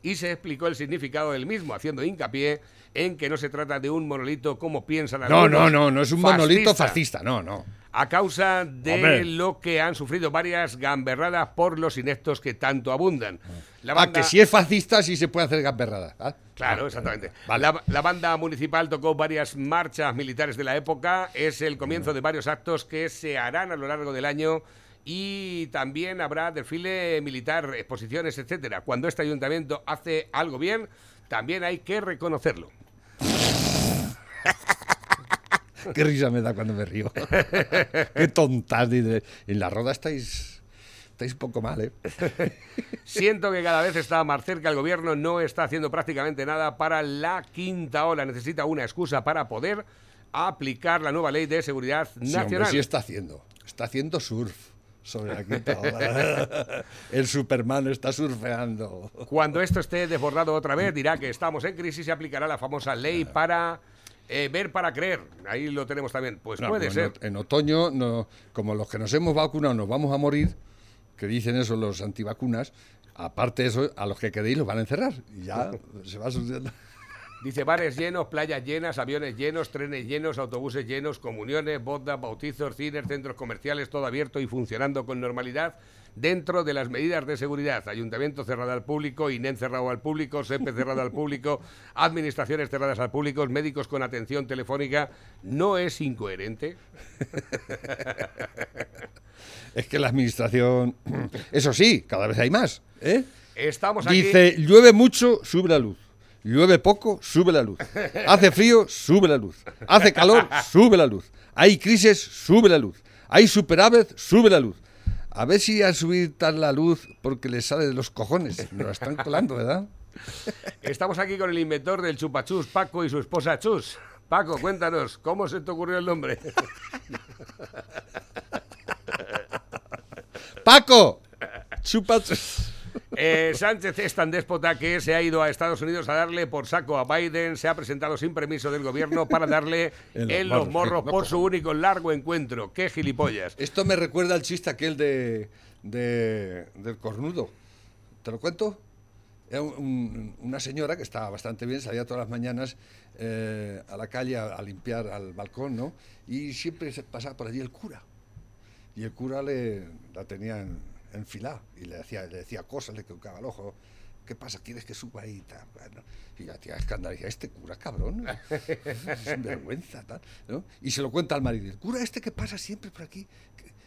y se explicó el significado del mismo, haciendo hincapié en que no se trata de un monolito como piensan No, algunos. no, no, no es un monolito fascista, no, no. A causa de Hombre. lo que han sufrido varias gamberradas por los ineptos que tanto abundan. La Ah, banda- que si es fascista sí se puede hacer gamberrada. ¿ah? Claro, exactamente. La, la banda municipal tocó varias marchas militares de la época. Es el comienzo de varios actos que se harán a lo largo del año. Y también habrá desfile militar, exposiciones, etcétera. Cuando este ayuntamiento hace algo bien, también hay que reconocerlo. Qué risa me da cuando me río. Qué tontas. dice. En la Roda estáis, estáis un poco mal, ¿eh? Siento que cada vez está más cerca el gobierno, no está haciendo prácticamente nada para la quinta ola. Necesita una excusa para poder aplicar la nueva ley de seguridad Sí, hombre, nacional. sí está haciendo. Está haciendo surf sobre la quinta ola. El Superman está surfeando. Cuando esto esté desbordado otra vez, dirá que estamos en crisis y aplicará la famosa ley para Eh, ver para creer, ahí lo tenemos también. Pues No, puede ser. En, en otoño, no, como los que nos hemos vacunado nos vamos a morir, que dicen eso los antivacunas, aparte de eso, a los que quedéis los van a encerrar. Y ya se va sucediendo. Dice bares llenos, playas llenas, aviones llenos, trenes llenos, autobuses llenos, comuniones, bodas, bautizos, cines, centros comerciales, todo abierto y funcionando con normalidad dentro de las medidas de seguridad. Ayuntamiento cerrado al público, INEN cerrado al público, SEPE cerrado al público, administraciones cerradas al público, médicos con atención telefónica. ¿No es incoherente? Es que la administración, eso sí, cada vez hay más. ¿eh? Estamos aquí. Dice, llueve mucho, sube la luz. Llueve poco, sube la luz. Hace frío, sube la luz. Hace calor, sube la luz. Hay crisis, sube la luz. Hay superávit, sube la luz. A ver si a subir tal la luz porque le sale de los cojones. Nos la están colando, ¿verdad? Estamos aquí con el inventor del chupachus, Paco, y su esposa Chus. Paco, cuéntanos, ¿cómo se te ocurrió el nombre? Paco, chupa. Eh, Sánchez es tan déspota que se ha ido a Estados Unidos a darle por saco a Biden, se ha presentado sin permiso del gobierno para darle En los en los morros, por su único largo encuentro. ¡Qué gilipollas! Esto me recuerda al chiste aquel de, de- del cornudo. ¿Te lo cuento? Era un- un- una señora que estaba bastante bien, salía todas las mañanas eh, a la calle a, a limpiar al balcón, ¿no? Y siempre se pasaba por allí el cura. Y el cura le, la tenía en, enfilada y le decía, le decía cosas, le tocaba el ojo. ¿Qué pasa? ¿Quieres que suba ahí? tal? Y la tía escandalizada, este cura cabrón, vergüenza. Y se lo cuenta al marido. El cura este que pasa siempre por aquí,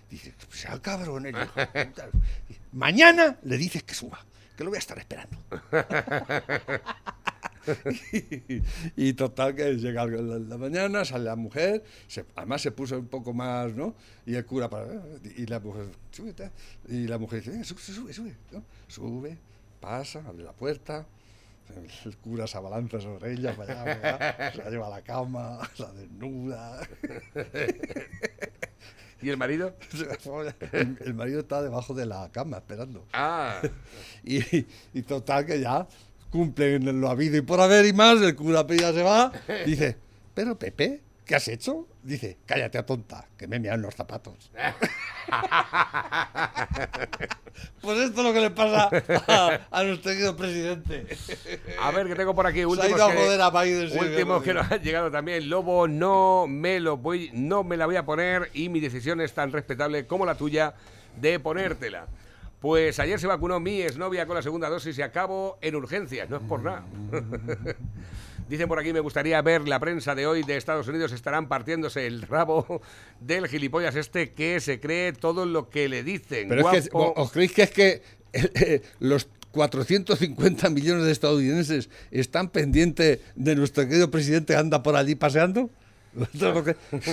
dice, cabrón, de puta". Dice, Mañana le dices que suba, que lo voy a estar esperando. y, y total que llega la, la mañana, sale la mujer, se- además se puso un poco más, ¿no? Y el cura para y la mujer y la mujer dice, "Venga, sube, sube, sube, ¿no? sube, pasa, abre la puerta. El cura se abalanza sobre ella, para allá, se la lleva a la cama, la desnuda. ¿Y el marido? El, el marido está debajo de la cama esperando. Ah. Y, y total que ya cumplen lo habido y por haber y más, el cura ya se va, dice, pero Pepe, ¿qué has hecho? Dice, cállate a tonta, que me mean los zapatos. Pues esto es lo que le pasa a, a nuestro querido presidente. A ver, que tengo por aquí últimos a que, a Biden, sí, últimos que nos han llegado también. Lobo, no me lo voy, no me la voy a poner y mi decisión es tan respetable como la tuya de ponértela. Pues ayer se vacunó mi exnovia con la segunda dosis y acabo en urgencias, no es por nada. Dicen por aquí, me gustaría ver la prensa de hoy de Estados Unidos, estarán partiéndose el rabo del gilipollas este que se cree todo lo que le dicen. Pero es que, Guapo. ¿os creéis que es que eh, eh, los 450 millones de estadounidenses están pendientes de nuestro querido presidente anda por allí paseando?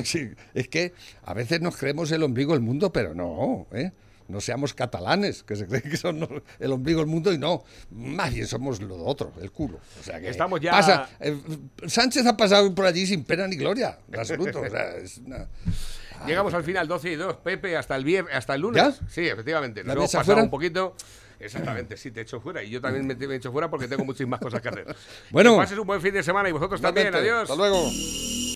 Sí, es que a veces nos creemos el ombligo del mundo, pero no, ¿eh? No seamos catalanes, que se creen que son el ombligo del mundo y no. Más bien somos lo otro, el culo. O sea que Estamos ya- pasa- eh, Sánchez ha pasado por allí sin pena ni gloria, en absoluto. o sea, es una- Llegamos al final 12 y 2, Pepe, hasta el viernes, hasta el lunes. ¿Ya? Sí, efectivamente. ¿La Nos hemos pasado un poquito. Exactamente, sí, te echo fuera. Y yo también me, me echo fuera porque tengo muchísimas cosas que hacer. Bueno. Que pases un buen fin de semana y vosotros también. Adiós. Hasta luego.